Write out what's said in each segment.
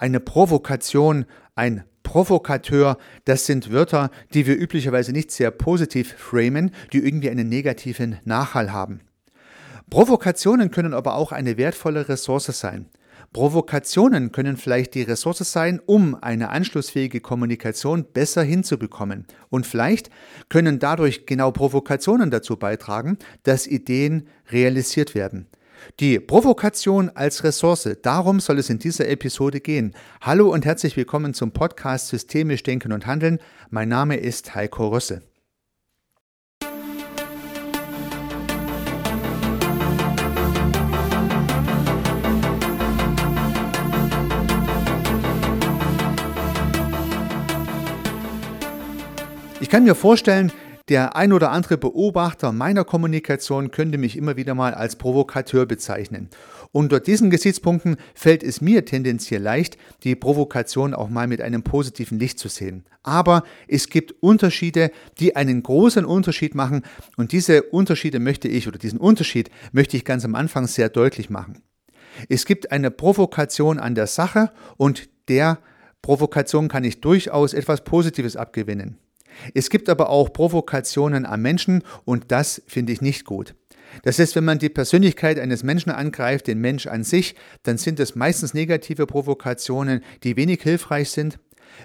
eine Provokation, ein Provokateur, das sind Wörter, die wir üblicherweise nicht sehr positiv framen, die irgendwie einen negativen Nachhall haben. Provokationen können aber auch eine wertvolle Ressource sein. Provokationen können vielleicht die Ressource sein, um eine anschlussfähige Kommunikation besser hinzubekommen. Und vielleicht können dadurch genau Provokationen dazu beitragen, dass Ideen realisiert werden. Die Provokation als Ressource, darum soll es in dieser Episode gehen. Hallo und herzlich willkommen zum Podcast Systemisch Denken und Handeln. Mein Name ist Heiko Rösse. Ich kann mir vorstellen, der ein oder andere Beobachter meiner Kommunikation könnte mich immer wieder mal als Provokateur bezeichnen. Unter diesen Gesichtspunkten fällt es mir tendenziell leicht, die Provokation auch mal mit einem positiven Licht zu sehen. Aber es gibt Unterschiede, die einen großen Unterschied machen und diese Unterschiede möchte ich oder diesen Unterschied möchte ich ganz am Anfang sehr deutlich machen. Es gibt eine Provokation an der Sache und der Provokation kann ich durchaus etwas Positives abgewinnen. Es gibt aber auch Provokationen am Menschen und das finde ich nicht gut. Das heißt, wenn man die Persönlichkeit eines Menschen angreift, den Mensch an sich, dann sind es meistens negative Provokationen, die wenig hilfreich sind.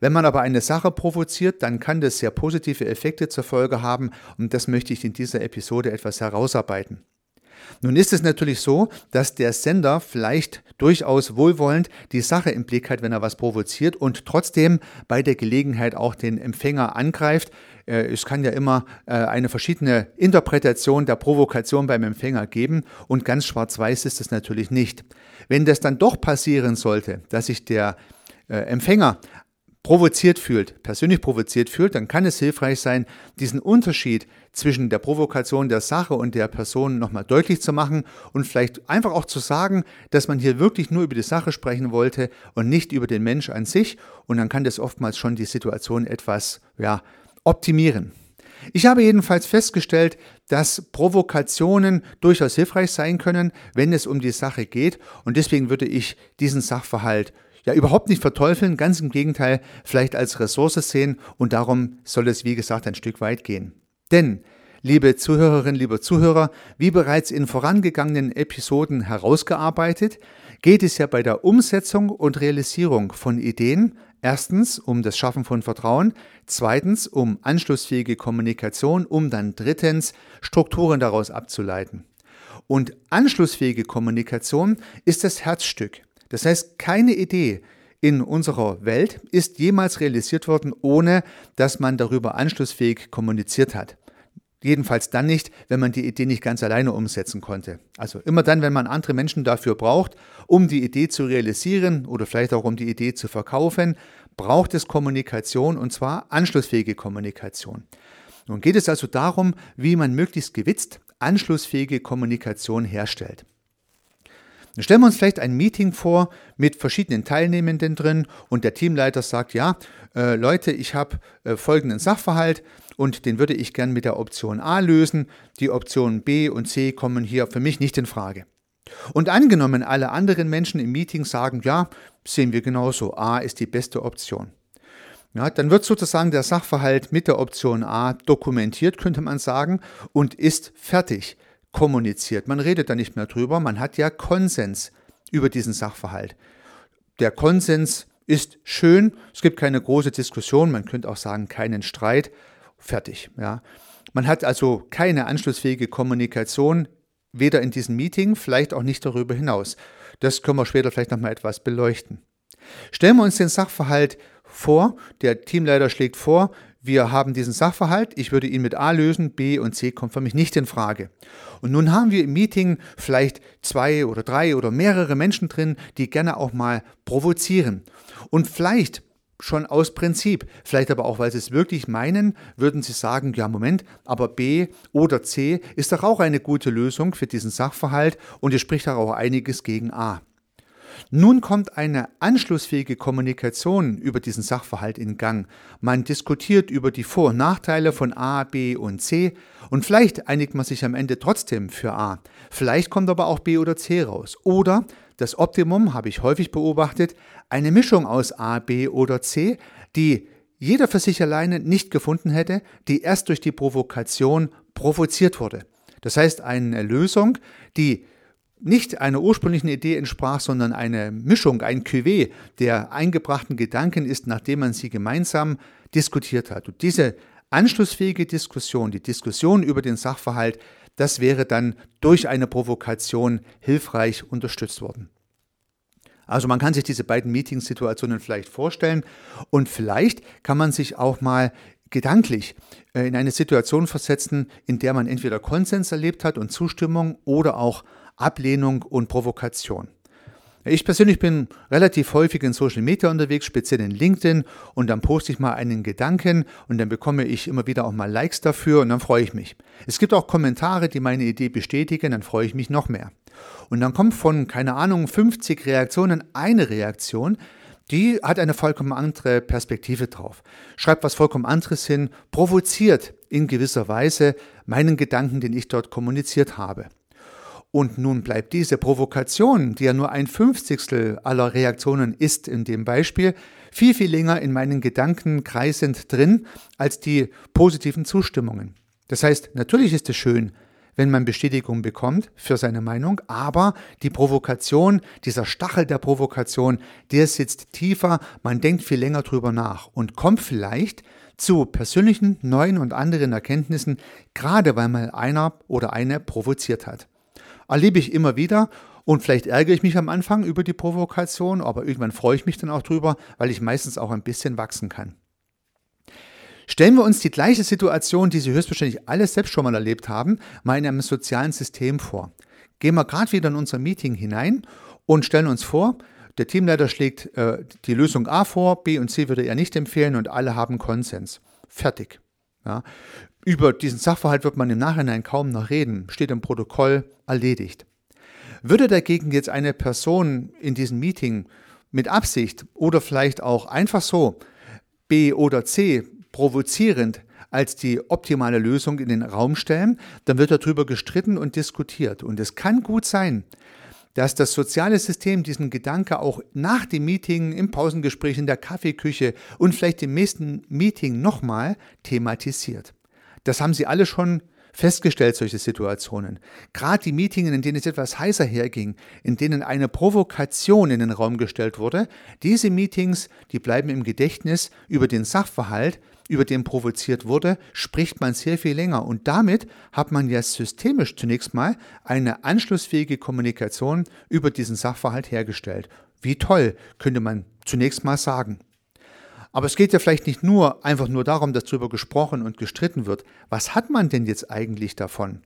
Wenn man aber eine Sache provoziert, dann kann das sehr positive Effekte zur Folge haben und das möchte ich in dieser Episode etwas herausarbeiten. Nun ist es natürlich so, dass der Sender vielleicht durchaus wohlwollend die Sache im Blick hat, wenn er was provoziert und trotzdem bei der Gelegenheit auch den Empfänger angreift. Äh, es kann ja immer äh, eine verschiedene Interpretation der Provokation beim Empfänger geben und ganz schwarz-weiß ist es natürlich nicht. Wenn das dann doch passieren sollte, dass sich der äh, Empfänger provoziert fühlt, persönlich provoziert fühlt, dann kann es hilfreich sein, diesen Unterschied zwischen der Provokation der Sache und der Person nochmal deutlich zu machen und vielleicht einfach auch zu sagen, dass man hier wirklich nur über die Sache sprechen wollte und nicht über den Mensch an sich. Und dann kann das oftmals schon die Situation etwas ja, optimieren. Ich habe jedenfalls festgestellt, dass Provokationen durchaus hilfreich sein können, wenn es um die Sache geht. Und deswegen würde ich diesen Sachverhalt ja überhaupt nicht verteufeln, ganz im Gegenteil, vielleicht als Ressource sehen und darum soll es, wie gesagt, ein Stück weit gehen. Denn, liebe Zuhörerinnen, liebe Zuhörer, wie bereits in vorangegangenen Episoden herausgearbeitet, geht es ja bei der Umsetzung und Realisierung von Ideen erstens um das Schaffen von Vertrauen, zweitens um anschlussfähige Kommunikation, um dann drittens Strukturen daraus abzuleiten. Und anschlussfähige Kommunikation ist das Herzstück. Das heißt, keine Idee in unserer Welt ist jemals realisiert worden, ohne dass man darüber anschlussfähig kommuniziert hat. Jedenfalls dann nicht, wenn man die Idee nicht ganz alleine umsetzen konnte. Also immer dann, wenn man andere Menschen dafür braucht, um die Idee zu realisieren oder vielleicht auch um die Idee zu verkaufen, braucht es Kommunikation und zwar anschlussfähige Kommunikation. Nun geht es also darum, wie man möglichst gewitzt anschlussfähige Kommunikation herstellt. Stellen wir uns vielleicht ein Meeting vor mit verschiedenen Teilnehmenden drin und der Teamleiter sagt, ja, äh, Leute, ich habe äh, folgenden Sachverhalt und den würde ich gern mit der Option A lösen. Die Optionen B und C kommen hier für mich nicht in Frage. Und angenommen, alle anderen Menschen im Meeting sagen, ja, sehen wir genauso, A ist die beste Option. Ja, dann wird sozusagen der Sachverhalt mit der Option A dokumentiert, könnte man sagen, und ist fertig kommuniziert. Man redet da nicht mehr drüber, man hat ja Konsens über diesen Sachverhalt. Der Konsens ist schön, es gibt keine große Diskussion, man könnte auch sagen, keinen Streit, fertig. Ja. Man hat also keine anschlussfähige Kommunikation, weder in diesem Meeting, vielleicht auch nicht darüber hinaus. Das können wir später vielleicht nochmal etwas beleuchten. Stellen wir uns den Sachverhalt vor, der Teamleiter schlägt vor, wir haben diesen Sachverhalt, ich würde ihn mit A lösen, B und C kommt für mich nicht in Frage. Und nun haben wir im Meeting vielleicht zwei oder drei oder mehrere Menschen drin, die gerne auch mal provozieren. Und vielleicht schon aus Prinzip, vielleicht aber auch, weil sie es wirklich meinen, würden sie sagen, ja Moment, aber B oder C ist doch auch eine gute Lösung für diesen Sachverhalt und es spricht auch einiges gegen A. Nun kommt eine anschlussfähige Kommunikation über diesen Sachverhalt in Gang. Man diskutiert über die Vor- und Nachteile von A, B und C und vielleicht einigt man sich am Ende trotzdem für A. Vielleicht kommt aber auch B oder C raus. Oder das Optimum, habe ich häufig beobachtet, eine Mischung aus A, B oder C, die jeder für sich alleine nicht gefunden hätte, die erst durch die Provokation provoziert wurde. Das heißt, eine Lösung, die nicht einer ursprünglichen Idee entsprach, sondern eine Mischung, ein Cuvée der eingebrachten Gedanken ist, nachdem man sie gemeinsam diskutiert hat. Und diese anschlussfähige Diskussion, die Diskussion über den Sachverhalt, das wäre dann durch eine Provokation hilfreich unterstützt worden. Also man kann sich diese beiden Meetingsituationen vielleicht vorstellen und vielleicht kann man sich auch mal gedanklich äh, in eine Situation versetzen, in der man entweder Konsens erlebt hat und Zustimmung oder auch Ablehnung und Provokation. Ich persönlich bin relativ häufig in Social Media unterwegs, speziell in LinkedIn, und dann poste ich mal einen Gedanken und dann bekomme ich immer wieder auch mal Likes dafür und dann freue ich mich. Es gibt auch Kommentare, die meine Idee bestätigen, dann freue ich mich noch mehr. Und dann kommt von, keine Ahnung, 50 Reaktionen eine Reaktion, die hat eine vollkommen andere Perspektive drauf, schreibt was vollkommen anderes hin, provoziert in gewisser Weise meinen Gedanken, den ich dort kommuniziert habe. Und nun bleibt diese Provokation, die ja nur ein Fünfzigstel aller Reaktionen ist in dem Beispiel, viel, viel länger in meinen Gedanken kreisend drin als die positiven Zustimmungen. Das heißt, natürlich ist es schön, wenn man Bestätigung bekommt für seine Meinung, aber die Provokation, dieser Stachel der Provokation, der sitzt tiefer, man denkt viel länger drüber nach und kommt vielleicht zu persönlichen, neuen und anderen Erkenntnissen, gerade weil mal einer oder eine provoziert hat erlebe ich immer wieder und vielleicht ärgere ich mich am Anfang über die Provokation, aber irgendwann freue ich mich dann auch drüber, weil ich meistens auch ein bisschen wachsen kann. Stellen wir uns die gleiche Situation, die Sie höchstwahrscheinlich alle selbst schon mal erlebt haben, mal in einem sozialen System vor. Gehen wir gerade wieder in unser Meeting hinein und stellen uns vor, der Teamleiter schlägt äh, die Lösung A vor, B und C würde er nicht empfehlen und alle haben Konsens. Fertig. Ja. Über diesen Sachverhalt wird man im Nachhinein kaum noch reden, steht im Protokoll erledigt. Würde dagegen jetzt eine Person in diesem Meeting mit Absicht oder vielleicht auch einfach so B oder C provozierend als die optimale Lösung in den Raum stellen, dann wird darüber gestritten und diskutiert. Und es kann gut sein, dass das soziale System diesen Gedanke auch nach dem Meeting, im Pausengespräch, in der Kaffeeküche und vielleicht im nächsten Meeting nochmal thematisiert. Das haben Sie alle schon festgestellt, solche Situationen. Gerade die Meetings, in denen es etwas heißer herging, in denen eine Provokation in den Raum gestellt wurde, diese Meetings, die bleiben im Gedächtnis über den Sachverhalt, über den provoziert wurde, spricht man sehr viel länger. Und damit hat man ja systemisch zunächst mal eine anschlussfähige Kommunikation über diesen Sachverhalt hergestellt. Wie toll, könnte man zunächst mal sagen. Aber es geht ja vielleicht nicht nur einfach nur darum, dass darüber gesprochen und gestritten wird. Was hat man denn jetzt eigentlich davon?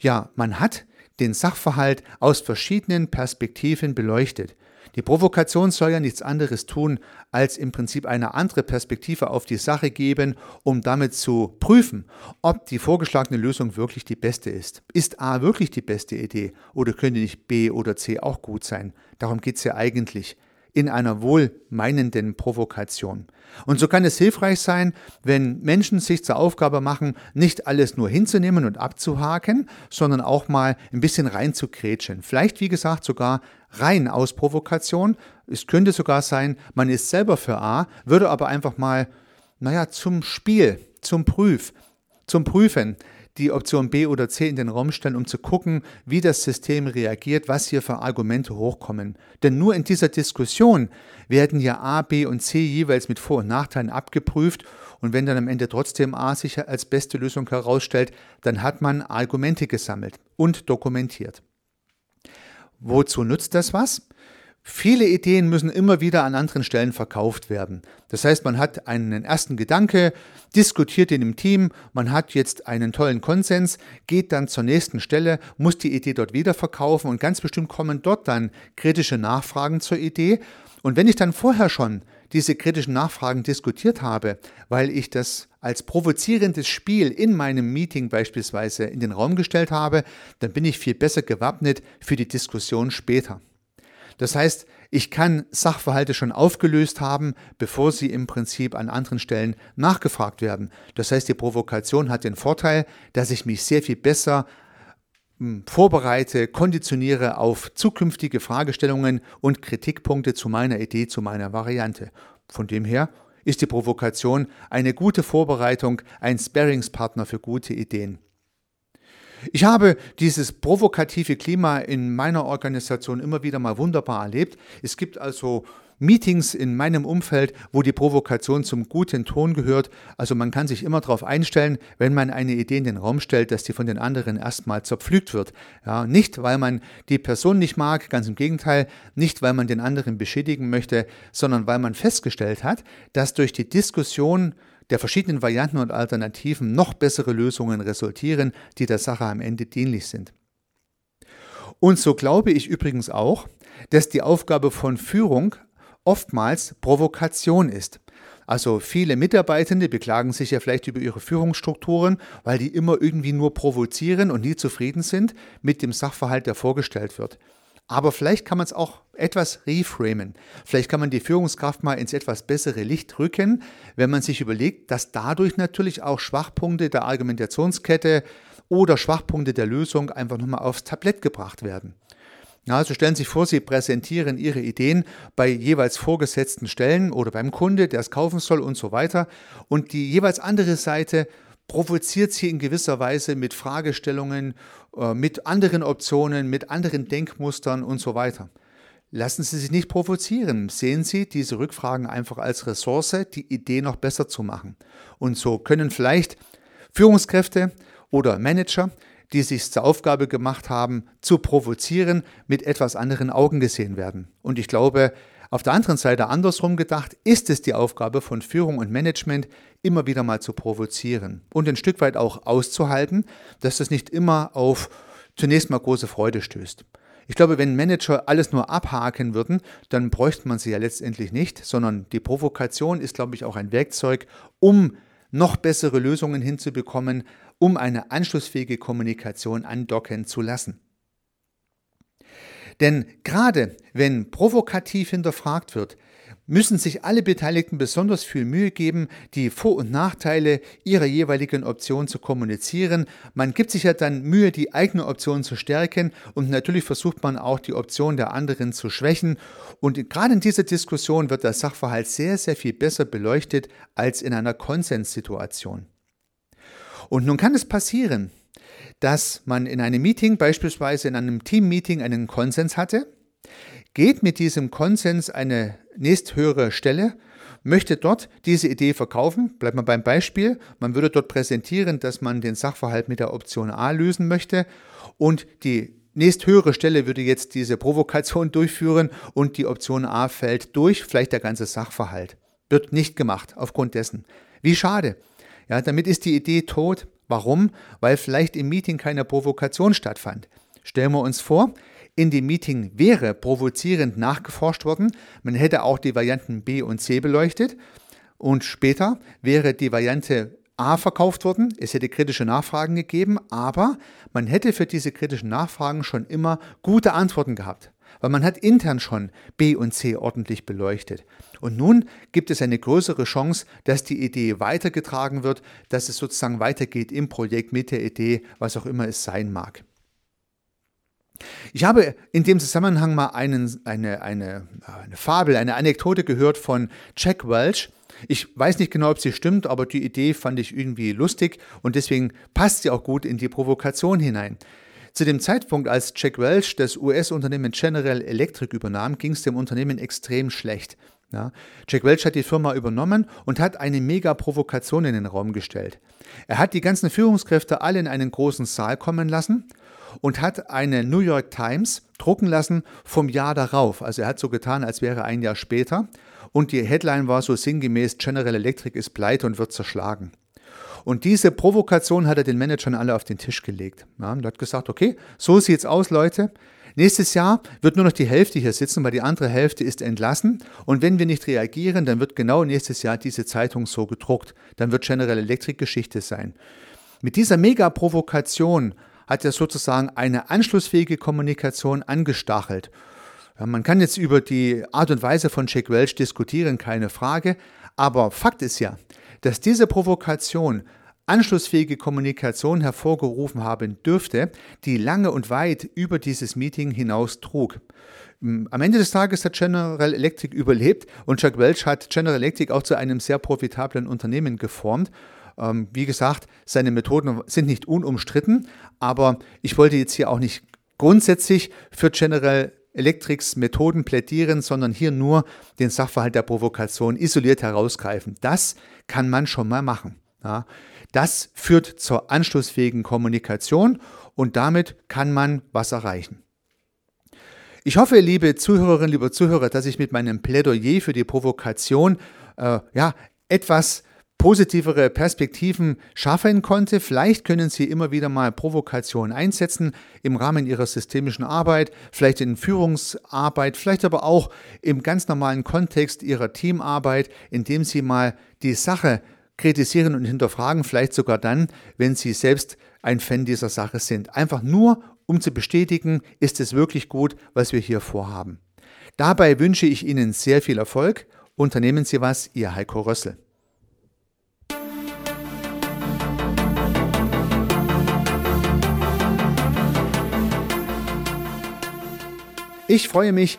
Ja, man hat den Sachverhalt aus verschiedenen Perspektiven beleuchtet. Die Provokation soll ja nichts anderes tun, als im Prinzip eine andere Perspektive auf die Sache geben, um damit zu prüfen, ob die vorgeschlagene Lösung wirklich die beste ist. Ist A wirklich die beste Idee oder könnte nicht B oder C auch gut sein? Darum geht es ja eigentlich in einer wohlmeinenden Provokation. Und so kann es hilfreich sein, wenn Menschen sich zur Aufgabe machen, nicht alles nur hinzunehmen und abzuhaken, sondern auch mal ein bisschen reinzukrätschen. Vielleicht, wie gesagt, sogar rein aus Provokation. Es könnte sogar sein, man ist selber für A, würde aber einfach mal, naja, zum Spiel, zum Prüf, zum Prüfen die Option B oder C in den Raum stellen, um zu gucken, wie das System reagiert, was hier für Argumente hochkommen. Denn nur in dieser Diskussion werden ja A, B und C jeweils mit Vor- und Nachteilen abgeprüft und wenn dann am Ende trotzdem A sich als beste Lösung herausstellt, dann hat man Argumente gesammelt und dokumentiert. Wozu nutzt das was? Viele Ideen müssen immer wieder an anderen Stellen verkauft werden. Das heißt, man hat einen ersten Gedanke, diskutiert ihn im Team, man hat jetzt einen tollen Konsens, geht dann zur nächsten Stelle, muss die Idee dort wieder verkaufen und ganz bestimmt kommen dort dann kritische Nachfragen zur Idee. Und wenn ich dann vorher schon diese kritischen Nachfragen diskutiert habe, weil ich das als provozierendes Spiel in meinem Meeting beispielsweise in den Raum gestellt habe, dann bin ich viel besser gewappnet für die Diskussion später. Das heißt, ich kann Sachverhalte schon aufgelöst haben, bevor sie im Prinzip an anderen Stellen nachgefragt werden. Das heißt, die Provokation hat den Vorteil, dass ich mich sehr viel besser hm, vorbereite, konditioniere auf zukünftige Fragestellungen und Kritikpunkte zu meiner Idee, zu meiner Variante. Von dem her ist die Provokation eine gute Vorbereitung, ein Sparringspartner für gute Ideen. Ich habe dieses provokative Klima in meiner Organisation immer wieder mal wunderbar erlebt. Es gibt also Meetings in meinem Umfeld, wo die Provokation zum guten Ton gehört. Also man kann sich immer darauf einstellen, wenn man eine Idee in den Raum stellt, dass die von den anderen erstmal zerpflügt wird. Ja, nicht, weil man die Person nicht mag, ganz im Gegenteil, nicht, weil man den anderen beschädigen möchte, sondern weil man festgestellt hat, dass durch die Diskussion der verschiedenen Varianten und Alternativen noch bessere Lösungen resultieren, die der Sache am Ende dienlich sind. Und so glaube ich übrigens auch, dass die Aufgabe von Führung oftmals Provokation ist. Also viele Mitarbeitende beklagen sich ja vielleicht über ihre Führungsstrukturen, weil die immer irgendwie nur provozieren und nie zufrieden sind mit dem Sachverhalt, der vorgestellt wird. Aber vielleicht kann man es auch etwas reframen. Vielleicht kann man die Führungskraft mal ins etwas bessere Licht rücken, wenn man sich überlegt, dass dadurch natürlich auch Schwachpunkte der Argumentationskette oder Schwachpunkte der Lösung einfach nochmal aufs Tablett gebracht werden. Also stellen Sie sich vor, Sie präsentieren Ihre Ideen bei jeweils vorgesetzten Stellen oder beim Kunde, der es kaufen soll und so weiter. Und die jeweils andere Seite provoziert Sie in gewisser Weise mit Fragestellungen, äh, mit anderen Optionen, mit anderen Denkmustern und so weiter. Lassen Sie sich nicht provozieren. Sehen Sie diese Rückfragen einfach als Ressource, die Idee noch besser zu machen. Und so können vielleicht Führungskräfte oder Manager die sich zur Aufgabe gemacht haben, zu provozieren, mit etwas anderen Augen gesehen werden. Und ich glaube, auf der anderen Seite andersrum gedacht, ist es die Aufgabe von Führung und Management, immer wieder mal zu provozieren und ein Stück weit auch auszuhalten, dass das nicht immer auf zunächst mal große Freude stößt. Ich glaube, wenn Manager alles nur abhaken würden, dann bräuchte man sie ja letztendlich nicht, sondern die Provokation ist, glaube ich, auch ein Werkzeug, um noch bessere Lösungen hinzubekommen, um eine anschlussfähige Kommunikation andocken zu lassen. Denn gerade wenn provokativ hinterfragt wird, müssen sich alle Beteiligten besonders viel Mühe geben, die Vor- und Nachteile ihrer jeweiligen Option zu kommunizieren. Man gibt sich ja dann Mühe, die eigene Option zu stärken und natürlich versucht man auch die Option der anderen zu schwächen. Und gerade in dieser Diskussion wird der Sachverhalt sehr, sehr viel besser beleuchtet als in einer Konsenssituation. Und nun kann es passieren, dass man in einem Meeting, beispielsweise in einem Team-Meeting, einen Konsens hatte, geht mit diesem Konsens eine nächsthöhere Stelle, möchte dort diese Idee verkaufen. Bleibt man beim Beispiel. Man würde dort präsentieren, dass man den Sachverhalt mit der Option A lösen möchte und die nächsthöhere Stelle würde jetzt diese Provokation durchführen und die Option A fällt durch, vielleicht der ganze Sachverhalt. Wird nicht gemacht aufgrund dessen. Wie schade. Ja, damit ist die Idee tot. Warum? Weil vielleicht im Meeting keine Provokation stattfand. Stellen wir uns vor, in dem Meeting wäre provozierend nachgeforscht worden, man hätte auch die Varianten B und C beleuchtet und später wäre die Variante A verkauft worden, es hätte kritische Nachfragen gegeben, aber man hätte für diese kritischen Nachfragen schon immer gute Antworten gehabt weil man hat intern schon B und C ordentlich beleuchtet. Und nun gibt es eine größere Chance, dass die Idee weitergetragen wird, dass es sozusagen weitergeht im Projekt mit der Idee, was auch immer es sein mag. Ich habe in dem Zusammenhang mal einen, eine, eine, eine Fabel, eine Anekdote gehört von Jack Welch. Ich weiß nicht genau, ob sie stimmt, aber die Idee fand ich irgendwie lustig und deswegen passt sie auch gut in die Provokation hinein. Zu dem Zeitpunkt, als Jack Welch das US-Unternehmen General Electric übernahm, ging es dem Unternehmen extrem schlecht. Ja, Jack Welch hat die Firma übernommen und hat eine mega Provokation in den Raum gestellt. Er hat die ganzen Führungskräfte alle in einen großen Saal kommen lassen und hat eine New York Times drucken lassen vom Jahr darauf. Also er hat so getan, als wäre ein Jahr später. Und die Headline war so sinngemäß, General Electric ist pleite und wird zerschlagen. Und diese Provokation hat er den Managern alle auf den Tisch gelegt. Ja, und hat gesagt, okay, so sieht's aus, Leute. Nächstes Jahr wird nur noch die Hälfte hier sitzen, weil die andere Hälfte ist entlassen. Und wenn wir nicht reagieren, dann wird genau nächstes Jahr diese Zeitung so gedruckt. Dann wird General Electric Geschichte sein. Mit dieser Mega-Provokation hat er sozusagen eine anschlussfähige Kommunikation angestachelt. Ja, man kann jetzt über die Art und Weise von Jack Welch diskutieren, keine Frage. Aber Fakt ist ja, dass diese Provokation anschlussfähige Kommunikation hervorgerufen haben dürfte, die lange und weit über dieses Meeting hinaus trug. Am Ende des Tages hat General Electric überlebt und Chuck Welch hat General Electric auch zu einem sehr profitablen Unternehmen geformt. Ähm, wie gesagt, seine Methoden sind nicht unumstritten, aber ich wollte jetzt hier auch nicht grundsätzlich für General Electrics Methoden plädieren, sondern hier nur den Sachverhalt der Provokation isoliert herausgreifen. Das kann man schon mal machen. Ja. Das führt zur anschlussfähigen Kommunikation und damit kann man was erreichen. Ich hoffe, liebe Zuhörerinnen, liebe Zuhörer, dass ich mit meinem Plädoyer für die Provokation äh, ja, etwas positivere Perspektiven schaffen konnte. Vielleicht können Sie immer wieder mal Provokationen einsetzen im Rahmen Ihrer systemischen Arbeit, vielleicht in Führungsarbeit, vielleicht aber auch im ganz normalen Kontext Ihrer Teamarbeit, indem Sie mal die Sache kritisieren und hinterfragen, vielleicht sogar dann, wenn Sie selbst ein Fan dieser Sache sind. Einfach nur, um zu bestätigen, ist es wirklich gut, was wir hier vorhaben. Dabei wünsche ich Ihnen sehr viel Erfolg. Unternehmen Sie was, Ihr Heiko Rössel. Ich freue mich,